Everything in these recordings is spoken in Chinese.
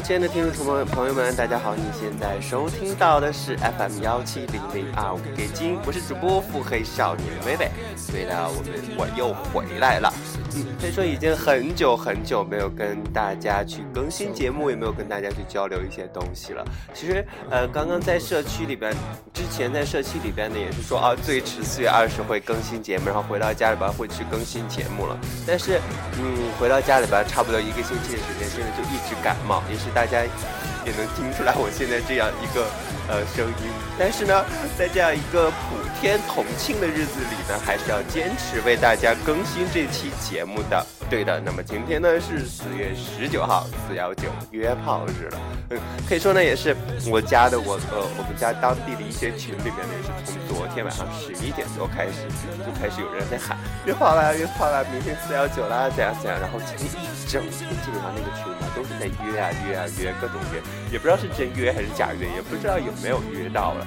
亲爱的听众朋友朋友们，大家好！你现在收听到的是 FM 幺七零零二五给金，我是主播腹黑少年微微。对了，我们我又回来了。嗯，可以说已经很久很久没有跟大家去更新节目，也没有跟大家去交流一些东西了。其实，呃，刚刚在社区里边，之前在社区里边呢，也是说啊，最迟四月二十会更新节目，然后回到家里边会去更新节目了。但是，嗯，回到家里边差不多一个星期的时间，现在就一直感冒，也是大家也能听出来我现在这样一个呃声音。但是呢，在这样一个普天同庆的日子里呢，还是要坚持为大家更新这期节目的。对的，那么今天呢是四月十九号，四幺九约炮日了。嗯，可以说呢也是我家的我呃我们家当地的一些群里面呢，也是从昨天晚上十一点多开始就开始有人在喊约炮啦约炮啦，明天四幺九啦怎样怎样，然后今天一整天基本上那个群呢都是在约啊约啊约各种约，也不知道是真约还是假约，也不知道有没有约到了。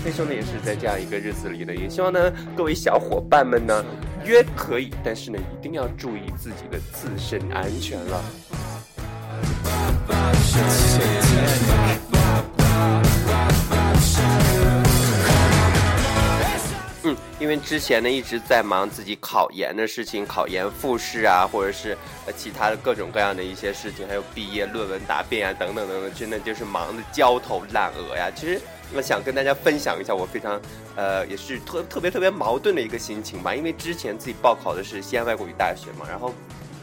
所以说呢也是在这样一个日子里呢，也希望呢各位小伙伴们呢。约可以，但是呢，一定要注意自己的自身安全了。嗯，因为之前呢一直在忙自己考研的事情，考研复试啊，或者是呃其他的各种各样的一些事情，还有毕业论文答辩啊，等等等等，真的就是忙得焦头烂额呀。其实。我想跟大家分享一下我非常，呃，也是特特别特别矛盾的一个心情吧。因为之前自己报考的是西安外国语大学嘛，然后，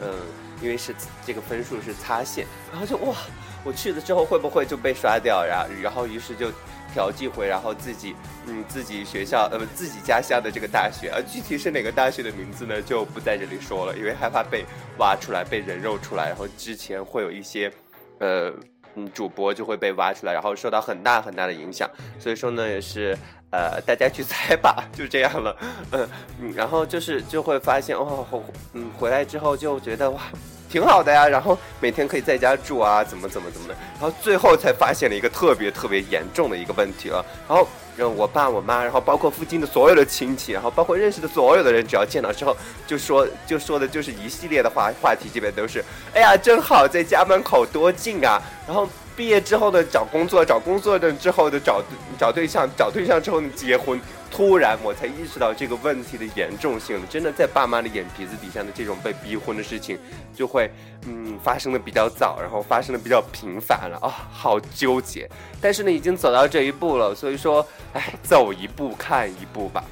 嗯，因为是这个分数是擦线，然后就哇，我去了之后会不会就被刷掉？然，然后于是就调剂回，然后自己，嗯，自己学校，呃，自己家乡的这个大学，呃，具体是哪个大学的名字呢，就不在这里说了，因为害怕被挖出来，被人肉出来，然后之前会有一些，呃。嗯，主播就会被挖出来，然后受到很大很大的影响。所以说呢，也是呃，大家去猜吧，就这样了。嗯，然后就是就会发现哦，嗯，回来之后就觉得哇，挺好的呀。然后每天可以在家住啊，怎么怎么怎么的。然后最后才发现了一个特别特别严重的一个问题了。然后。让我爸我妈，然后包括附近的所有的亲戚，然后包括认识的所有的人，只要见到之后，就说就说的就是一系列的话话题，基本都是，哎呀，真好，在家门口多近啊，然后。毕业之后的，找工作，找工作的之后的找找对象，找对象之后呢，结婚。突然我才意识到这个问题的严重性，真的在爸妈的眼皮子底下的这种被逼婚的事情，就会嗯发生的比较早，然后发生的比较频繁了啊，好纠结。但是呢，已经走到这一步了，所以说，哎，走一步看一步吧。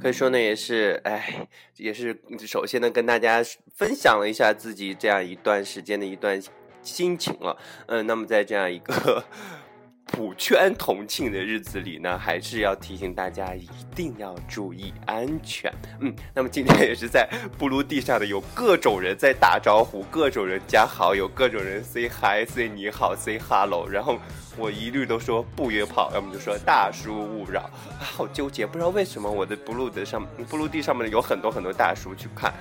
可以说呢，也是，哎，也是，首先呢，跟大家分享了一下自己这样一段时间的一段心情了。嗯，那么在这样一个普圈同庆的日子里呢，还是要提醒大家一定要注意安全。嗯，那么今天也是在布鲁地上的有各种人在打招呼，各种人加好友，各种人 say hi，say 你好，say hello，然后。我一律都说不约炮，要么就说大叔勿扰，好纠结，不知道为什么我的 blue 的上 blue 地上面有很多很多大叔去看，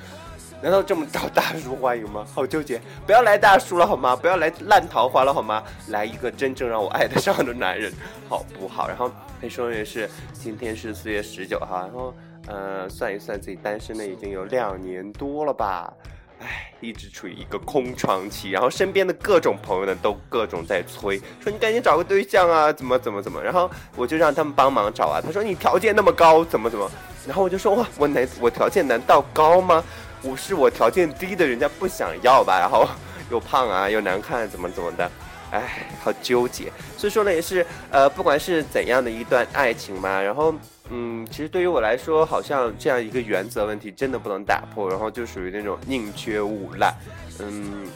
难道这么招大叔欢迎吗？好纠结，不要来大叔了好吗？不要来烂桃花了好吗？来一个真正让我爱得上的男人，好不好？然后可以说也是，今天是四月十九号，然后呃算一算自己单身的已经有两年多了吧。唉，一直处于一个空窗期，然后身边的各种朋友呢，都各种在催，说你赶紧找个对象啊，怎么怎么怎么，然后我就让他们帮忙找啊。他说你条件那么高，怎么怎么，然后我就说哇，我难，我条件难道高吗？我是我条件低的，人家不想要吧？然后又胖啊，又难看，怎么怎么的。哎，好纠结。所以说呢，也是，呃，不管是怎样的一段爱情嘛，然后，嗯，其实对于我来说，好像这样一个原则问题真的不能打破，然后就属于那种宁缺毋滥。嗯，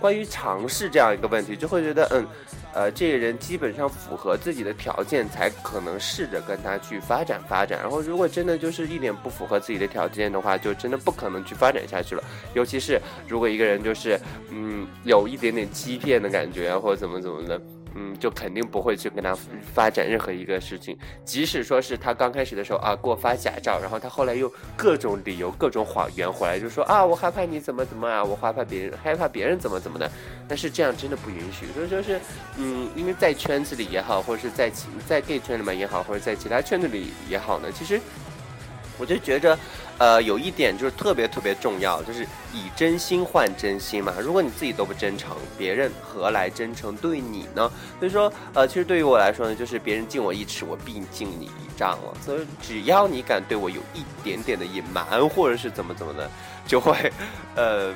关于尝试这样一个问题，就会觉得，嗯。呃，这个人基本上符合自己的条件，才可能试着跟他去发展发展。然后，如果真的就是一点不符合自己的条件的话，就真的不可能去发展下去了。尤其是如果一个人就是，嗯，有一点点欺骗的感觉，或者怎么怎么的，嗯，就肯定不会去跟他发展任何一个事情。即使说是他刚开始的时候啊，给我发假照，然后他后来又各种理由、各种谎言回来，就说啊，我害怕你怎么怎么啊，我害怕别人，害怕别人怎么怎么的。但是这样真的不允许。所以说是，嗯，因为在圈子里也好，或者是在在 gay 圈里面也好，或者在其他圈子里也好呢，其实。我就觉着，呃，有一点就是特别特别重要，就是以真心换真心嘛。如果你自己都不真诚，别人何来真诚对你呢？所以说，呃，其实对于我来说呢，就是别人敬我一尺，我必敬你一丈了。所以只要你敢对我有一点点的隐瞒，或者是怎么怎么的，就会，呃。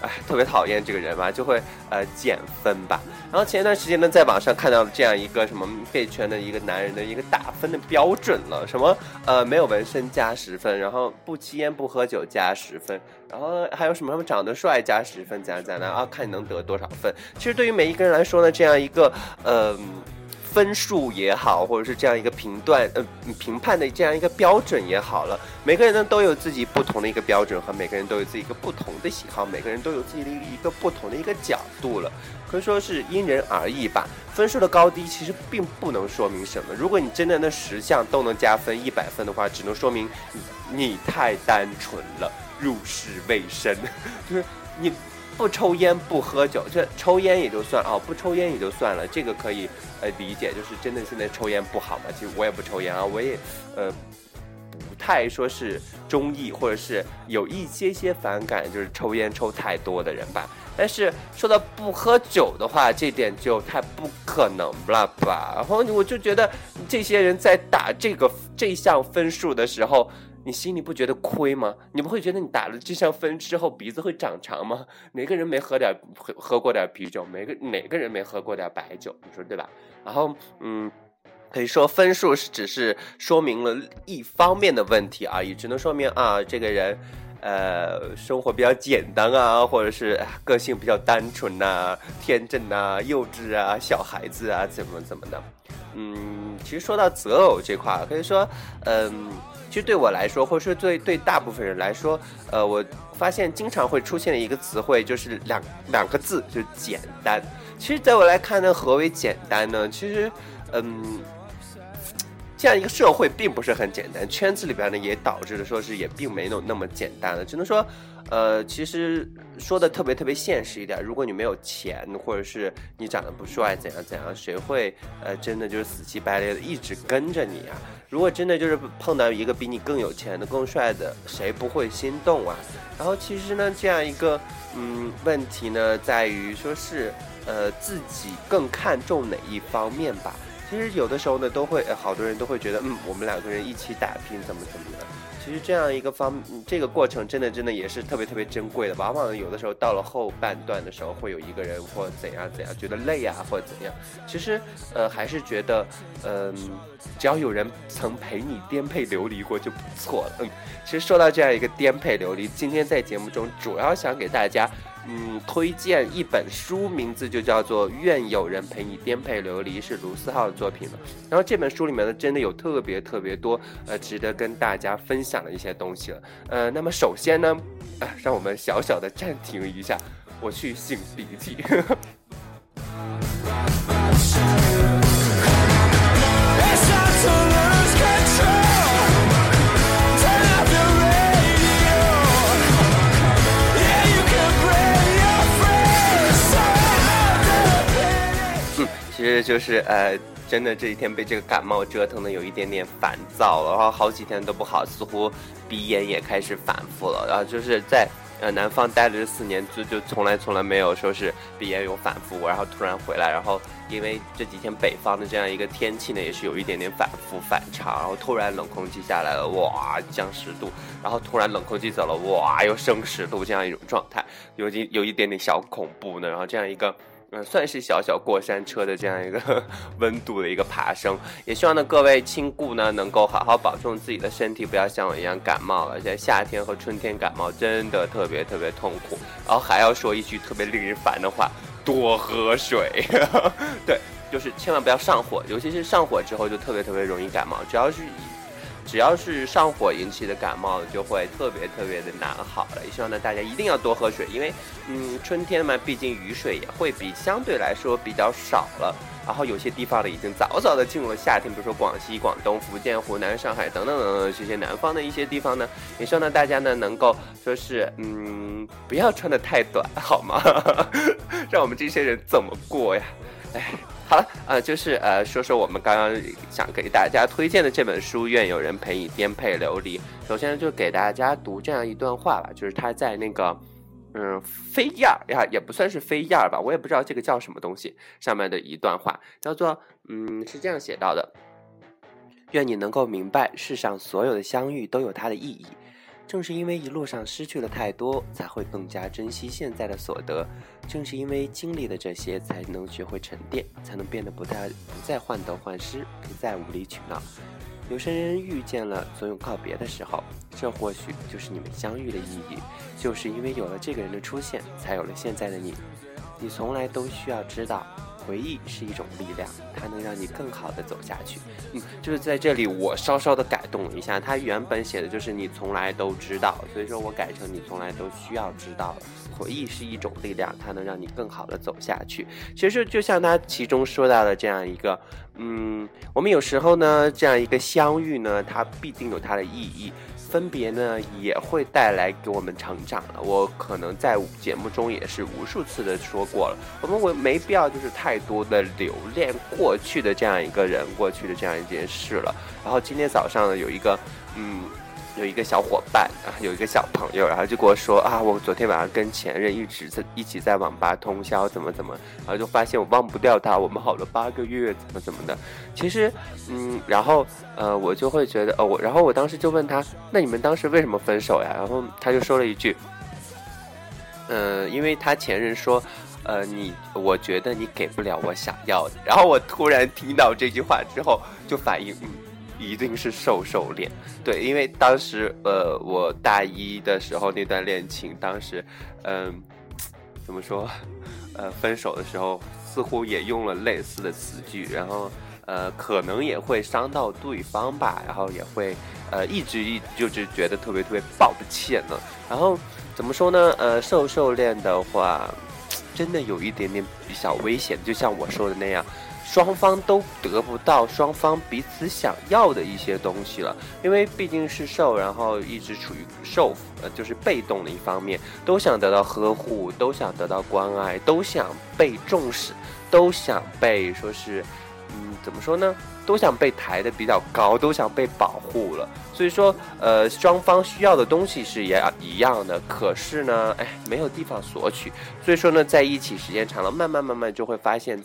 哎，特别讨厌这个人嘛，就会呃减分吧。然后前一段时间呢，在网上看到了这样一个什么被圈的一个男人的一个打分的标准了，什么呃没有纹身加十分，然后不吸烟不喝酒加十分，然后还有什么什么长得帅加十分，怎样怎样啊？看你能得多少分。其实对于每一个人来说呢，这样一个呃。分数也好，或者是这样一个评断呃评判的这样一个标准也好了，每个人呢都有自己不同的一个标准和每个人都有自己一个不同的喜好，每个人都有自己的一个不同的一个角度了，可以说是因人而异吧。分数的高低其实并不能说明什么。如果你真的那十项都能加分一百分的话，只能说明你你太单纯了，入世未深，就是你。不抽烟不喝酒，这抽烟也就算哦，不抽烟也就算了，这个可以呃理解，就是真的现在抽烟不好嘛。其实我也不抽烟啊，我也呃不太说是中意或者是有一些些反感，就是抽烟抽太多的人吧。但是说到不喝酒的话，这点就太不可能了吧。然后我就觉得这些人在打这个这项分数的时候。你心里不觉得亏吗？你不会觉得你打了这项分之后鼻子会长长吗？哪个人没喝点喝喝过点啤酒？每个哪个人没喝过点白酒？你说对吧？然后嗯，可以说分数是只是说明了一方面的问题而已，只能说明啊这个人呃生活比较简单啊，或者是个性比较单纯呐、天真呐、幼稚啊、小孩子啊怎么怎么的。嗯，其实说到择偶这块，可以说嗯。其实对我来说，或者说对对大部分人来说，呃，我发现经常会出现的一个词汇就是两两个字，就是简单。其实，在我来看呢，何为简单呢？其实，嗯，这样一个社会并不是很简单，圈子里边呢也导致的说是也并没有那么简单了，只能说。呃，其实说的特别特别现实一点，如果你没有钱，或者是你长得不帅，怎样怎样，谁会呃真的就是死乞白赖的一直跟着你啊？如果真的就是碰到一个比你更有钱的、更帅的，谁不会心动啊？然后其实呢，这样一个嗯问题呢，在于说是呃自己更看重哪一方面吧？其实有的时候呢，都会好多人都会觉得，嗯，我们两个人一起打拼，怎么怎么的。其实这样一个方，这个过程真的真的也是特别特别珍贵的。往往有的时候到了后半段的时候，会有一个人或怎样怎样觉得累啊，或者怎样。其实，呃，还是觉得，嗯，只要有人曾陪你颠沛流离过就不错了。嗯，其实说到这样一个颠沛流离，今天在节目中主要想给大家。嗯，推荐一本书，名字就叫做《愿有人陪你颠沛流离》，是卢思浩的作品了。然后这本书里面呢，真的有特别特别多呃值得跟大家分享的一些东西了。呃，那么首先呢，呃，让我们小小的暂停一下，我去擤鼻涕。这就是呃，真的这几天被这个感冒折腾的有一点点烦躁了，然后好几天都不好，似乎鼻炎也开始反复了。然后就是在呃南方待了这四年，就就从来从来没有说是鼻炎有反复过，然后突然回来，然后因为这几天北方的这样一个天气呢，也是有一点点反复反常，然后突然冷空气下来了，哇降十度，然后突然冷空气走了，哇又升十度，这样一种状态，有一有一点点小恐怖呢。然后这样一个。嗯，算是小小过山车的这样一个 温度的一个爬升，也希望呢各位亲故呢能够好好保重自己的身体，不要像我一样感冒了。现在夏天和春天感冒真的特别特别痛苦，然后还要说一句特别令人烦的话：多喝水。对，就是千万不要上火，尤其是上火之后就特别特别容易感冒。只要是只要是上火引起的感冒，就会特别特别的难好了。也希望呢大家一定要多喝水，因为嗯春天嘛，毕竟雨水也会比相对来说比较少了。然后有些地方呢已经早早的进入了夏天，比如说广西、广东、福建、湖南、上海等等等等这些南方的一些地方呢，也希望呢大家呢能够说是嗯不要穿的太短，好吗？让我们这些人怎么过呀？哎。好了，呃，就是呃，说说我们刚刚想给大家推荐的这本书《愿有人陪你颠沛流离》。首先就给大家读这样一段话吧，就是他在那个，嗯，飞燕儿呀，也不算是飞燕儿吧，我也不知道这个叫什么东西。上面的一段话叫做，嗯，是这样写到的：愿你能够明白，世上所有的相遇都有它的意义。正是因为一路上失去了太多，才会更加珍惜现在的所得。正是因为经历了这些，才能学会沉淀，才能变得不再不再患得患失，不再无理取闹。有些人遇见了，总有告别的时候，这或许就是你们相遇的意义。就是因为有了这个人的出现，才有了现在的你。你从来都需要知道。回忆是一种力量，它能让你更好的走下去。嗯，就是在这里，我稍稍的改动一下，它原本写的就是你从来都知道，所以说我改成你从来都需要知道。回忆是一种力量，它能让你更好的走下去。其实就像他其中说到的这样一个，嗯，我们有时候呢，这样一个相遇呢，它必定有它的意义。分别呢也会带来给我们成长了。我可能在节目中也是无数次的说过了，我们我没必要就是太多的留恋过去的这样一个人，过去的这样一件事了。然后今天早上呢有一个，嗯。有一个小伙伴啊，有一个小朋友，然后就跟我说啊，我昨天晚上跟前任一直在一起在网吧通宵，怎么怎么，然后就发现我忘不掉他，我们好了八个月，怎么怎么的。其实，嗯，然后呃，我就会觉得，哦，我，然后我当时就问他，那你们当时为什么分手呀？然后他就说了一句，嗯，因为他前任说，呃，你，我觉得你给不了我想要的。然后我突然听到这句话之后，就反应，嗯。一定是瘦瘦脸，对，因为当时呃，我大一的时候那段恋情，当时，嗯，怎么说，呃，分手的时候似乎也用了类似的词句，然后呃，可能也会伤到对方吧，然后也会呃，一直一就是觉得特别特别抱歉呢。然后怎么说呢？呃，瘦瘦恋的话，真的有一点点比较危险，就像我说的那样。双方都得不到双方彼此想要的一些东西了，因为毕竟是受，然后一直处于受，呃，就是被动的一方面，都想得到呵护，都想得到关爱，都想被重视，都想被说是，怎么说呢？都想被抬得比较高，都想被保护了。所以说，呃，双方需要的东西是也一样的，可是呢，哎，没有地方索取。所以说呢，在一起时间长了，慢慢慢慢就会发现。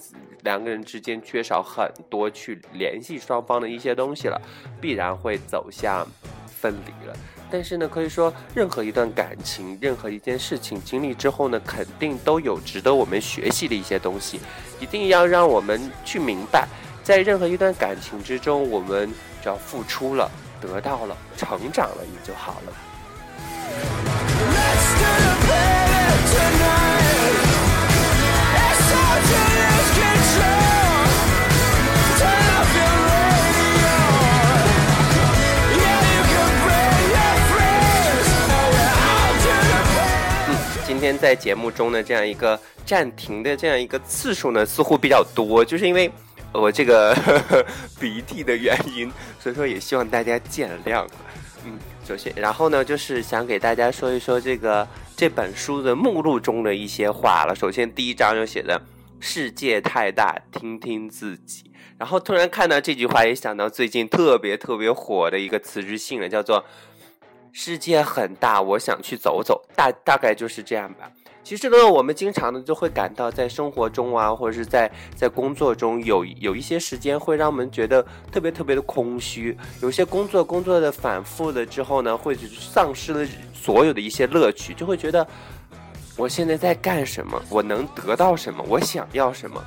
两个人之间缺少很多去联系双方的一些东西了，必然会走向分离了。但是呢，可以说任何一段感情，任何一件事情经历之后呢，肯定都有值得我们学习的一些东西。一定要让我们去明白，在任何一段感情之中，我们只要付出了，得到了，成长了，也就好了。今天在节目中的这样一个暂停的这样一个次数呢，似乎比较多，就是因为我这个呵 呵鼻涕的原因，所以说也希望大家见谅。嗯，首先，然后呢，就是想给大家说一说这个这本书的目录中的一些话了。首先，第一章就写的“世界太大，听听自己”。然后突然看到这句话，也想到最近特别特别火的一个辞职信了，叫做。世界很大，我想去走走，大大概就是这样吧。其实呢，我们经常呢就会感到，在生活中啊，或者是在在工作中，有有一些时间会让我们觉得特别特别的空虚。有些工作工作的反复了之后呢，会丧失了所有的一些乐趣，就会觉得我现在在干什么？我能得到什么？我想要什么？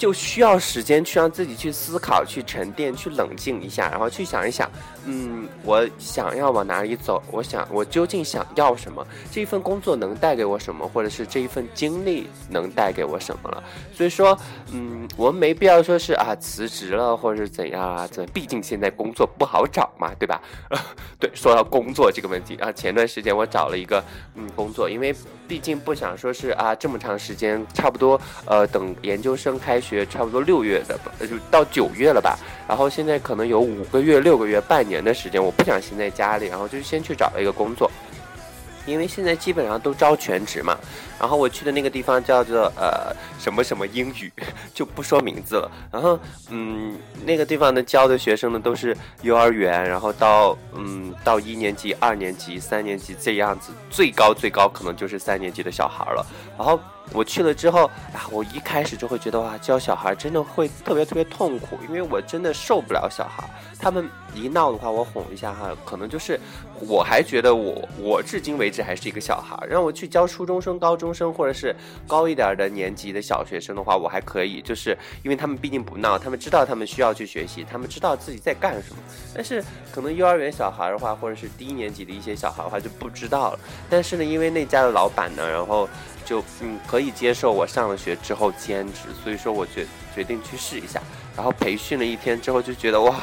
就需要时间去让自己去思考、去沉淀、去冷静一下，然后去想一想，嗯，我想要往哪里走？我想我究竟想要什么？这一份工作能带给我什么？或者是这一份经历能带给我什么了？所以说，嗯，我们没必要说是啊辞职了，或者是怎样啊？这毕竟现在工作不好找嘛，对吧？对，说到工作这个问题啊，前段时间我找了一个嗯工作，因为毕竟不想说是啊这么长时间，差不多呃等研究生开学，学差不多六月的吧，就到九月了吧。然后现在可能有五个月、六个月、半年的时间，我不想闲在家里，然后就先去找了一个工作。因为现在基本上都招全职嘛，然后我去的那个地方叫做呃什么什么英语，就不说名字了。然后嗯，那个地方呢教的学生呢都是幼儿园，然后到嗯到一年级、二年级、三年级这样子，最高最高可能就是三年级的小孩了。然后我去了之后啊，我一开始就会觉得哇，教小孩真的会特别特别痛苦，因为我真的受不了小孩。他们一闹的话，我哄一下哈，可能就是我还觉得我我至今为止还是一个小孩，让我去教初中生、高中生或者是高一点的年级的小学生的话，我还可以，就是因为他们毕竟不闹，他们知道他们需要去学习，他们知道自己在干什么。但是可能幼儿园小孩的话，或者是低年级的一些小孩的话就不知道了。但是呢，因为那家的老板呢，然后就嗯可以接受我上了学之后兼职，所以说我决决定去试一下。然后培训了一天之后，就觉得哇。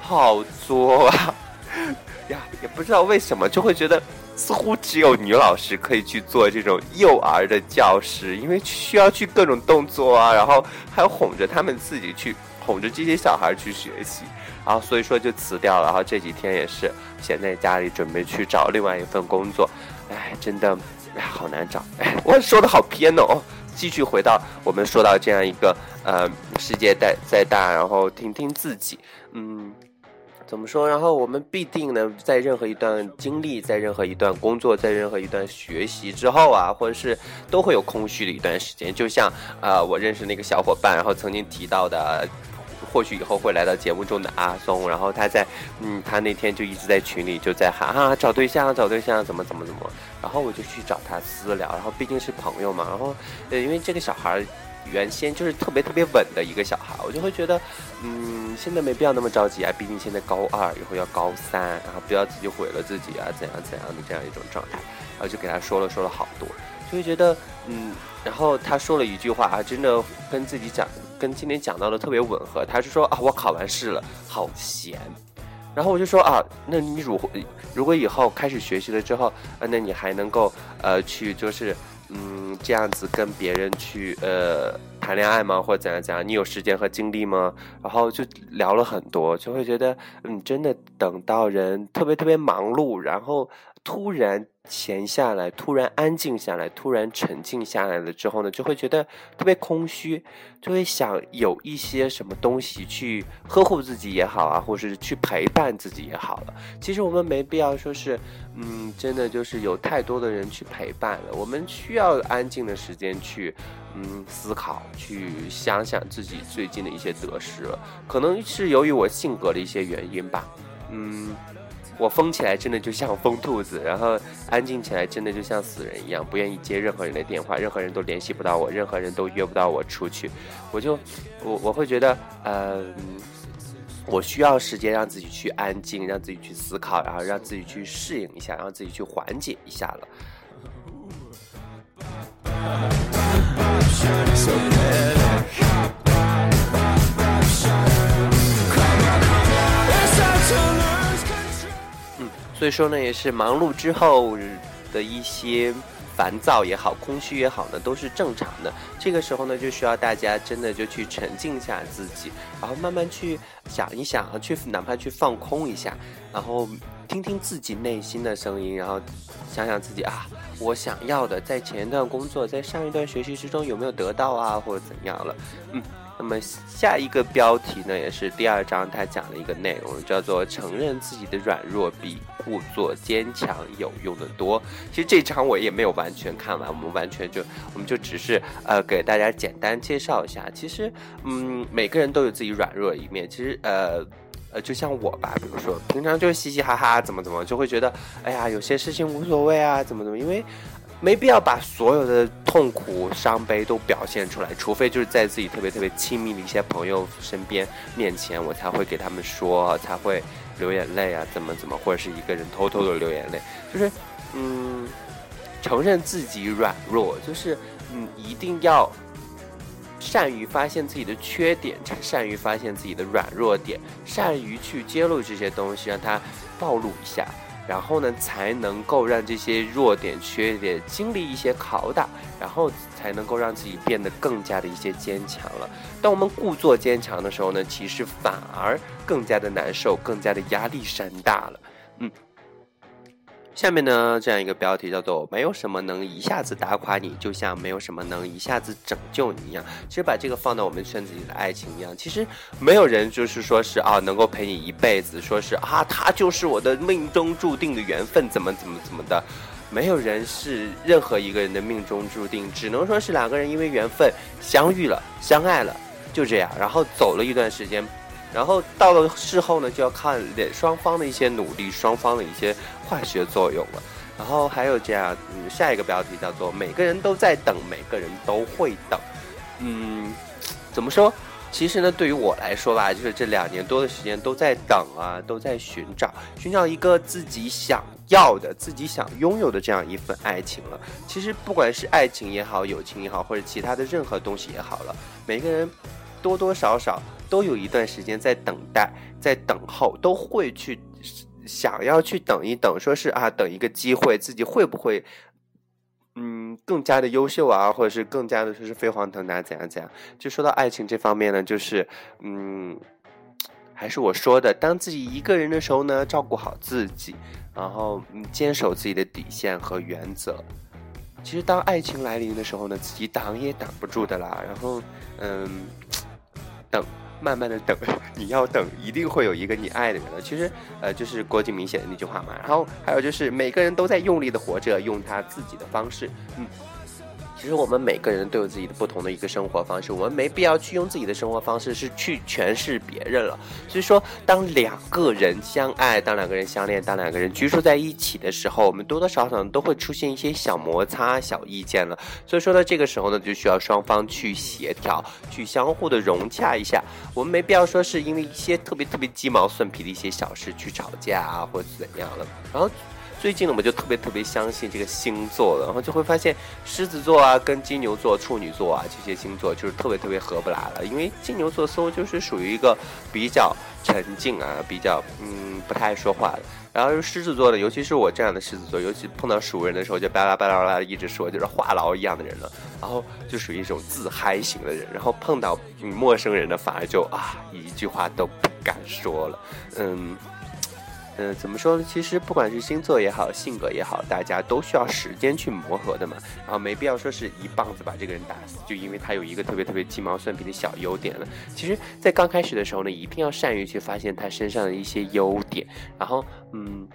好作啊！呀，也不知道为什么，就会觉得似乎只有女老师可以去做这种幼儿的教师，因为需要去各种动作啊，然后还要哄着他们自己去哄着这些小孩去学习，然后所以说就辞掉了。然后这几天也是闲在家里，准备去找另外一份工作。哎，真的，好难找。哎，我说的好偏哦。继续回到我们说到这样一个呃，世界再再大，然后听听自己，嗯。怎么说？然后我们必定呢，在任何一段经历，在任何一段工作，在任何一段学习之后啊，或者是都会有空虚的一段时间。就像啊，我认识那个小伙伴，然后曾经提到的，或许以后会来到节目中的阿松，然后他在，嗯，他那天就一直在群里就在喊啊，找对象，找对象，怎么怎么怎么。然后我就去找他私聊，然后毕竟是朋友嘛，然后呃，因为这个小孩原先就是特别特别稳的一个小孩，我就会觉得，嗯。现在没必要那么着急啊，毕竟现在高二，以后要高三，然后不要自己毁了自己啊，怎样怎样的这样一种状态，然后就给他说了说了好多，就会觉得嗯，然后他说了一句话啊，真的跟自己讲，跟今天讲到的特别吻合。他是说啊，我考完试了，好闲。然后我就说啊，那你如果如果以后开始学习了之后，呃，那你还能够呃去就是嗯这样子跟别人去呃。谈恋爱吗，或者怎样怎样？你有时间和精力吗？然后就聊了很多，就会觉得，嗯，真的等到人特别特别忙碌，然后突然。闲下来，突然安静下来，突然沉静下来了之后呢，就会觉得特别空虚，就会想有一些什么东西去呵护自己也好啊，或者是去陪伴自己也好了。其实我们没必要说是，嗯，真的就是有太多的人去陪伴了。我们需要安静的时间去，嗯，思考，去想想自己最近的一些得失。可能是由于我性格的一些原因吧，嗯。我疯起来真的就像疯兔子，然后安静起来真的就像死人一样，不愿意接任何人的电话，任何人都联系不到我，任何人都约不到我出去，我就我我会觉得，嗯，我需要时间让自己去安静，让自己去思考，然后让自己去适应一下，让自己去缓解一下了。所以说呢，也是忙碌之后的一些烦躁也好、空虚也好呢，都是正常的。这个时候呢，就需要大家真的就去沉静下自己，然后慢慢去想一想，去哪怕去放空一下，然后听听自己内心的声音，然后想想自己啊，我想要的，在前一段工作、在上一段学习之中有没有得到啊，或者怎样了？嗯。那么下一个标题呢，也是第二章，他讲了一个内容，叫做“承认自己的软弱比故作坚强有用的多”。其实这章我也没有完全看完，我们完全就我们就只是呃给大家简单介绍一下。其实嗯，每个人都有自己软弱的一面。其实呃呃，就像我吧，比如说平常就嘻嘻哈哈，怎么怎么，就会觉得哎呀，有些事情无所谓啊，怎么怎么，因为。没必要把所有的痛苦、伤悲都表现出来，除非就是在自己特别特别亲密的一些朋友身边面前，我才会给他们说，才会流眼泪啊，怎么怎么，或者是一个人偷偷的流眼泪，就是嗯，承认自己软弱，就是嗯，一定要善于发现自己的缺点，善于发现自己的软弱点，善于去揭露这些东西，让它暴露一下。然后呢，才能够让这些弱点、缺点经历一些拷打，然后才能够让自己变得更加的一些坚强了。当我们故作坚强的时候呢，其实反而更加的难受，更加的压力山大了。嗯。下面呢，这样一个标题叫做“没有什么能一下子打垮你，就像没有什么能一下子拯救你一样”。其实把这个放到我们圈子里的爱情一样，其实没有人就是说是啊能够陪你一辈子，说是啊他就是我的命中注定的缘分，怎么怎么怎么的，没有人是任何一个人的命中注定，只能说是两个人因为缘分相遇了，相爱了，就这样，然后走了一段时间。然后到了事后呢，就要看双方的一些努力，双方的一些化学作用了。然后还有这样，嗯，下一个标题叫做“每个人都在等，每个人都会等”。嗯，怎么说？其实呢，对于我来说吧，就是这两年多的时间都在等啊，都在寻找，寻找一个自己想要的、自己想拥有的这样一份爱情了。其实不管是爱情也好，友情也好，或者其他的任何东西也好了，每个人多多少少。都有一段时间在等待，在等候，都会去想要去等一等，说是啊，等一个机会，自己会不会嗯更加的优秀啊，或者是更加的说是飞黄腾达怎样怎样？就说到爱情这方面呢，就是嗯，还是我说的，当自己一个人的时候呢，照顾好自己，然后嗯坚守自己的底线和原则。其实当爱情来临的时候呢，自己挡也挡不住的啦。然后嗯，等。慢慢的等，你要等，一定会有一个你爱的人的。其实，呃，就是郭敬明写的那句话嘛。然后还有就是，每个人都在用力的活着，用他自己的方式，嗯。其实我们每个人都有自己的不同的一个生活方式，我们没必要去用自己的生活方式是去诠释别人了。所以说，当两个人相爱，当两个人相恋，当两个人居住在一起的时候，我们多多少少都会出现一些小摩擦、小意见了。所以说呢，这个时候呢，就需要双方去协调，去相互的融洽一下。我们没必要说是因为一些特别特别鸡毛蒜皮的一些小事去吵架啊，或者怎样了。然后。最近呢，我就特别特别相信这个星座了，然后就会发现狮子座啊、跟金牛座、处女座啊这些星座就是特别特别合不来了。因为金牛座似乎就是属于一个比较沉静啊、比较嗯不太爱说话的。然后狮子座呢，尤其是我这样的狮子座，尤其碰到熟人的时候就巴拉巴拉巴拉一直说，就是话痨一样的人了。然后就属于一种自嗨型的人，然后碰到陌生人呢，反而就啊一句话都不敢说了，嗯。嗯，怎么说呢？其实不管是星座也好，性格也好，大家都需要时间去磨合的嘛。然后没必要说是一棒子把这个人打死，就因为他有一个特别特别鸡毛蒜皮的小优点了。其实，在刚开始的时候呢，一定要善于去发现他身上的一些优点，然后嗯，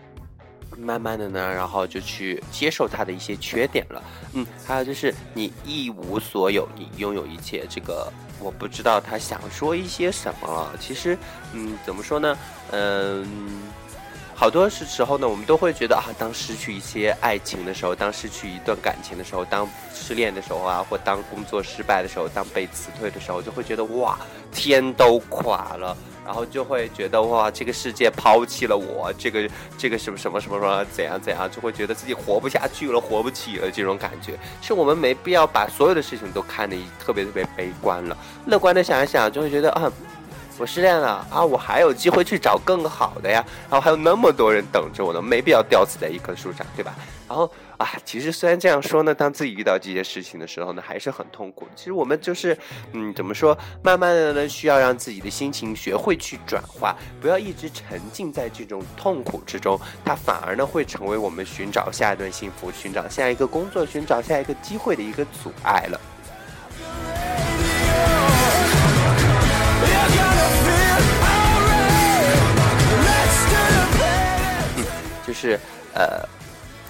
慢慢的呢，然后就去接受他的一些缺点了。嗯，还有就是你一无所有，你拥有一切，这个我不知道他想说一些什么了。其实，嗯，怎么说呢？嗯。好多时时候呢，我们都会觉得啊，当失去一些爱情的时候，当失去一段感情的时候，当失恋的时候啊，或当工作失败的时候，当被辞退的时候，就会觉得哇，天都垮了，然后就会觉得哇，这个世界抛弃了我，这个这个什么什么什么什么怎样怎样，就会觉得自己活不下去了，活不起了这种感觉。是我们没必要把所有的事情都看得特别特别悲观了，乐观的想一想，就会觉得啊。我失恋了啊！我还有机会去找更好的呀，然后还有那么多人等着我呢，没必要吊死在一棵树上，对吧？然后啊，其实虽然这样说呢，当自己遇到这些事情的时候呢，还是很痛苦。其实我们就是，嗯，怎么说？慢慢的呢，需要让自己的心情学会去转化，不要一直沉浸在这种痛苦之中，它反而呢会成为我们寻找下一段幸福、寻找下一个工作、寻找下一个机会的一个阻碍了。就是呃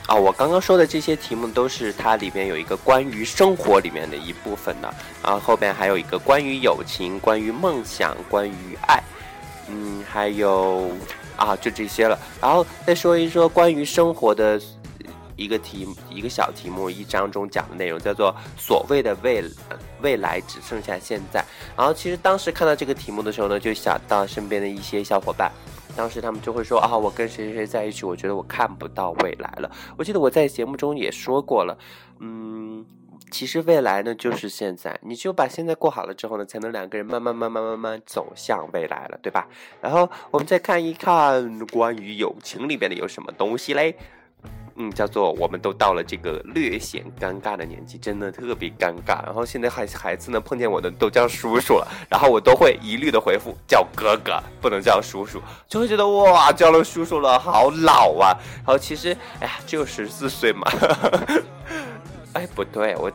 啊，我刚刚说的这些题目都是它里面有一个关于生活里面的一部分的，然后后边还有一个关于友情、关于梦想、关于爱，嗯，还有啊就这些了，然后再说一说关于生活的一个题一个小题目一章中讲的内容，叫做所谓的未未来只剩下现在。然后其实当时看到这个题目的时候呢，就想到身边的一些小伙伴，当时他们就会说啊，我跟谁谁谁在一起，我觉得我看不到未来了。我记得我在节目中也说过了，嗯。其实未来呢，就是现在。你只有把现在过好了之后呢，才能两个人慢慢慢慢慢慢走向未来了，对吧？然后我们再看一看关于友情里边的有什么东西嘞？嗯，叫做我们都到了这个略显尴尬的年纪，真的特别尴尬。然后现在孩孩子呢，碰见我的都叫叔叔了，然后我都会一律的回复叫哥哥，不能叫叔叔，就会觉得哇，叫了叔叔了，好老啊。然后其实，哎呀，只有十四岁嘛。哎，不对，我，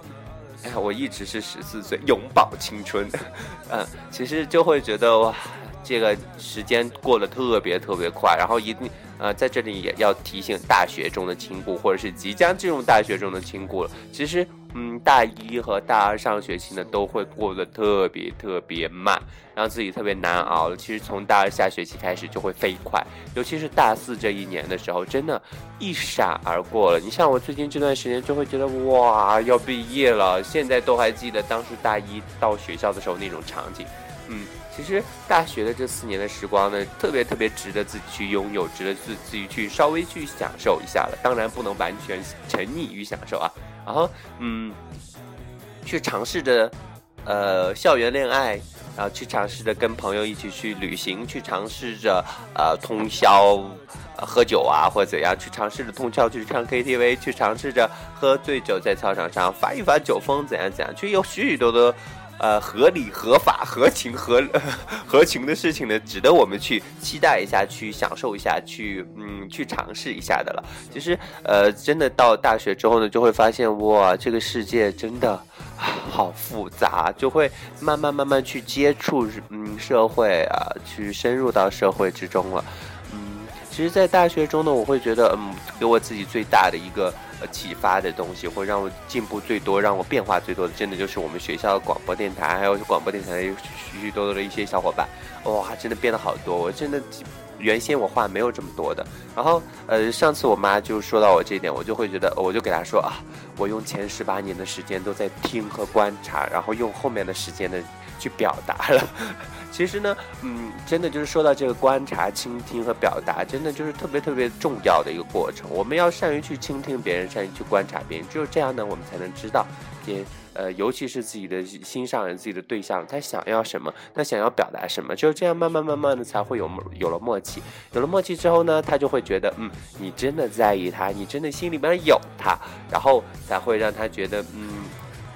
哎呀，我一直是十四岁，永葆青春。嗯，其实就会觉得哇，这个时间过得特别特别快，然后一定，呃，在这里也要提醒大学中的亲故，或者是即将进入大学中的亲故了。其实。嗯，大一和大二上学期呢，都会过得特别特别慢，让自己特别难熬。其实从大二下学期开始就会飞快，尤其是大四这一年的时候，真的，一闪而过了。你像我最近这段时间，就会觉得哇，要毕业了，现在都还记得当时大一到学校的时候那种场景。嗯，其实大学的这四年的时光呢，特别特别值得自己去拥有，值得自自己去稍微去享受一下了。当然不能完全沉溺于享受啊。然后，嗯，去尝试着，呃，校园恋爱，然后去尝试着跟朋友一起去旅行，去尝试着，呃，通宵喝酒啊，或者怎样，去尝试着通宵去唱 KTV，去尝试着喝醉酒在操场上发一发酒疯，怎样怎样，去有许许多多。呃，合理、合法、合情、合合情的事情呢，值得我们去期待一下，去享受一下，去嗯，去尝试一下的了。其实，呃，真的到大学之后呢，就会发现哇，这个世界真的好复杂，就会慢慢慢慢去接触嗯社会啊，去深入到社会之中了。嗯，其实，在大学中呢，我会觉得嗯，给我自己最大的一个。呃，启发的东西，或让我进步最多、让我变化最多的，真的就是我们学校的广播电台，还有广播电台的许许多多的一些小伙伴，哇，真的变得好多。我真的原先我话没有这么多的。然后，呃，上次我妈就说到我这一点，我就会觉得，我就给她说啊，我用前十八年的时间都在听和观察，然后用后面的时间的去表达了。其实呢，嗯，真的就是说到这个观察、倾听和表达，真的就是特别特别重要的一个过程。我们要善于去倾听别人，善于去观察别人，只有这样呢，我们才能知道，也呃，尤其是自己的心上人、自己的对象，他想要什么，他想要表达什么，只有这样，慢慢慢慢的才会有有了默契。有了默契之后呢，他就会觉得，嗯，你真的在意他，你真的心里边有他，然后才会让他觉得，嗯，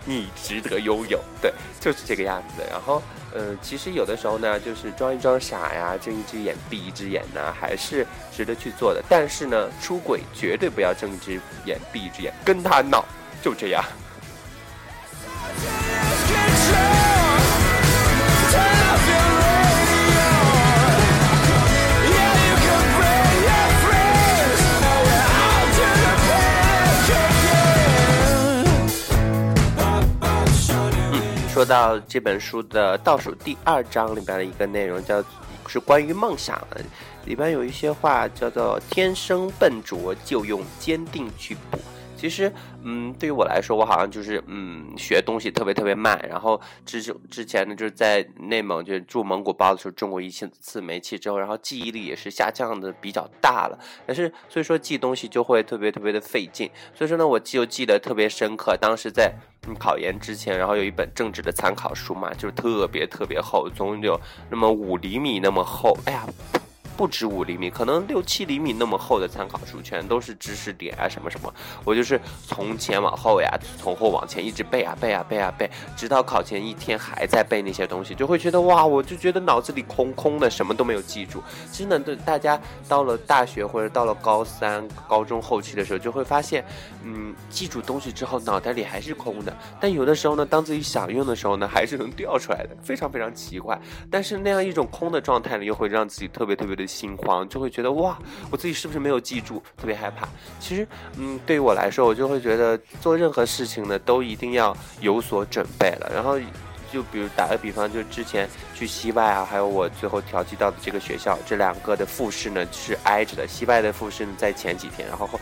你值得拥有。对，就是这个样子。然后。呃，其实有的时候呢，就是装一装傻呀，睁一只眼闭一只眼呢，还是值得去做的。但是呢，出轨绝对不要睁一只眼闭一只眼，跟他闹，就这样。说到这本书的倒数第二章里边的一个内容，叫是关于梦想的，里边有一些话叫做“天生笨拙，就用坚定去补”。其实，嗯，对于我来说，我好像就是，嗯，学东西特别特别慢。然后之之前呢，就是在内蒙就住蒙古包的时候中过一次次煤气之后，然后记忆力也是下降的比较大了。但是所以说记东西就会特别特别的费劲。所以说呢，我就记得特别深刻。当时在考研之前，然后有一本政治的参考书嘛，就是特别特别厚，总有那么五厘米那么厚。哎呀！不止五厘米，可能六七厘米那么厚的参考书，全都是知识点啊，什么什么。我就是从前往后呀，从后往前一直背啊背啊背啊背，直到考前一天还在背那些东西，就会觉得哇，我就觉得脑子里空空的，什么都没有记住。真的，对大家到了大学或者到了高三、高中后期的时候，就会发现，嗯，记住东西之后，脑袋里还是空的。但有的时候呢，当自己想用的时候呢，还是能调出来的，非常非常奇怪。但是那样一种空的状态呢，又会让自己特别特别的。心慌就会觉得哇，我自己是不是没有记住？特别害怕。其实，嗯，对于我来说，我就会觉得做任何事情呢，都一定要有所准备了。然后，就比如打个比方，就之前去西外啊，还有我最后调剂到的这个学校，这两个的复试呢是挨着的。西外的复试呢在前几天，然后后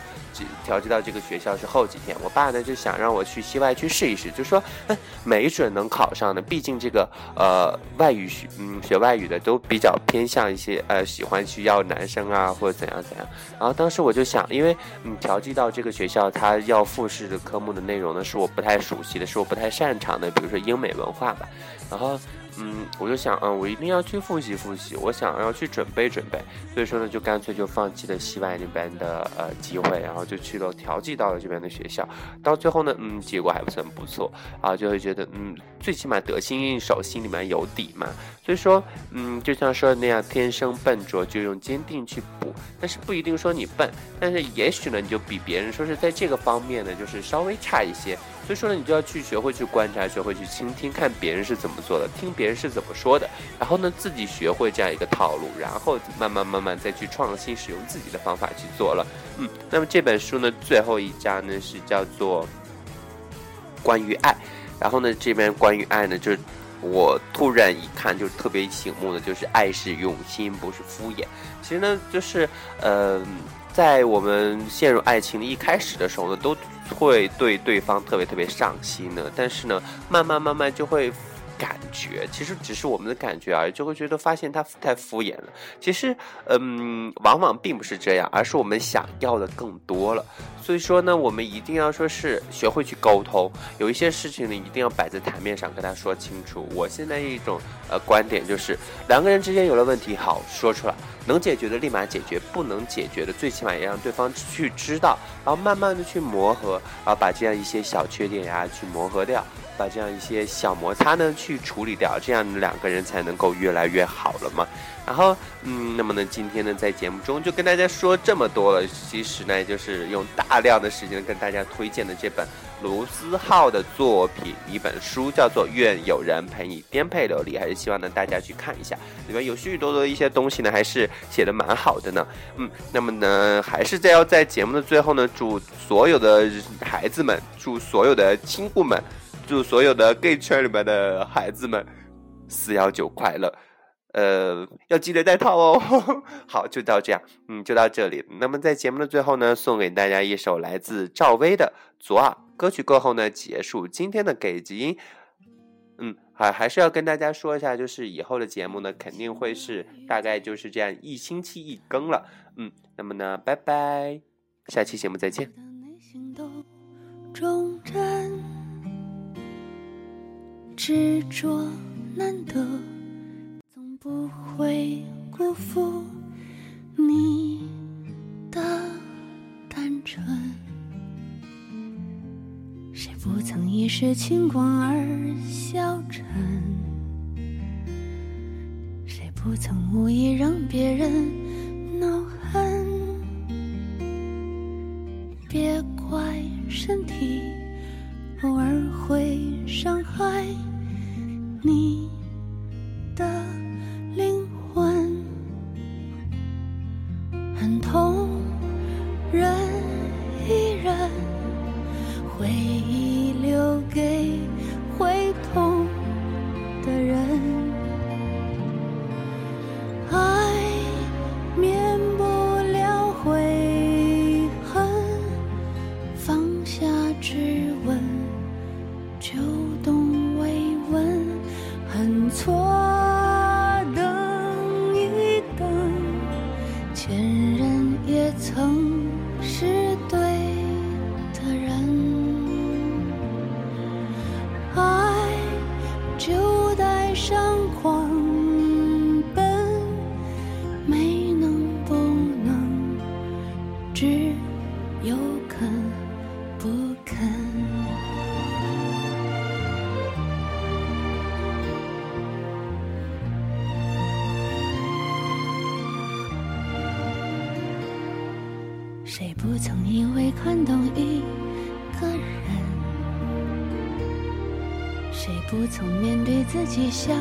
调剂到这个学校是后几天。我爸呢就想让我去西外去试一试，就说，哎，没准能考上呢。毕竟这个呃外语学，嗯，学外语的都比较偏向一些呃喜欢去要男生啊或者怎样怎样。然后当时我就想，因为嗯调剂到这个学校，他要复试的科目的内容呢是我不太熟悉的，是我不太擅长的，比如说英美文化吧。然后。嗯，我就想，嗯，我一定要去复习复习，我想要去准备准备，所以说呢，就干脆就放弃了西外那边的呃机会，然后就去了调剂到了这边的学校，到最后呢，嗯，结果还不算不错，啊，就会觉得，嗯，最起码得心应手，心里面有底嘛，所以说，嗯，就像说的那样，天生笨拙就用坚定去补，但是不一定说你笨，但是也许呢，你就比别人说是在这个方面呢，就是稍微差一些。所以说呢，你就要去学会去观察，学会去倾听，看别人是怎么做的，听别人是怎么说的，然后呢，自己学会这样一个套路，然后慢慢慢慢再去创新，使用自己的方法去做了。嗯，那么这本书呢，最后一章呢是叫做关于爱，然后呢，这边关于爱呢，就是我突然一看就特别醒目的，就是爱是用心，不是敷衍。其实呢，就是呃，在我们陷入爱情的一开始的时候呢，都。会对对方特别特别上心的，但是呢，慢慢慢慢就会感觉，其实只是我们的感觉而已，就会觉得发现他太敷衍了。其实，嗯，往往并不是这样，而是我们想要的更多了。所以说呢，我们一定要说是学会去沟通，有一些事情呢，一定要摆在台面上跟他说清楚。我现在一种呃观点就是，两个人之间有了问题，好说出来。能解决的立马解决，不能解决的最起码也让对方去知道，然后慢慢的去磨合，然后把这样一些小缺点呀去磨合掉，把这样一些小摩擦呢去处理掉，这样两个人才能够越来越好了嘛。然后，嗯，那么呢，今天呢，在节目中就跟大家说这么多了。其实呢，就是用大量的时间跟大家推荐的这本卢思浩的作品，一本书叫做《愿有人陪你颠沛流离》，还是希望呢大家去看一下，里面有许许多多的一些东西呢，还是写的蛮好的呢。嗯，那么呢，还是在要在节目的最后呢，祝所有的孩子们，祝所有的亲故们，祝所有的 gay 圈里面的孩子们，四幺九快乐。呃，要记得带套哦。好，就到这样，嗯，就到这里。那么在节目的最后呢，送给大家一首来自赵薇的《左耳》歌曲过后呢，结束今天的给集音。嗯，还还是要跟大家说一下，就是以后的节目呢，肯定会是大概就是这样一星期一更了。嗯，那么呢，拜拜，下期节目再见。执着难得。总不会辜负你的单纯，谁不曾一时轻狂而消沉？谁不曾无意让别人也想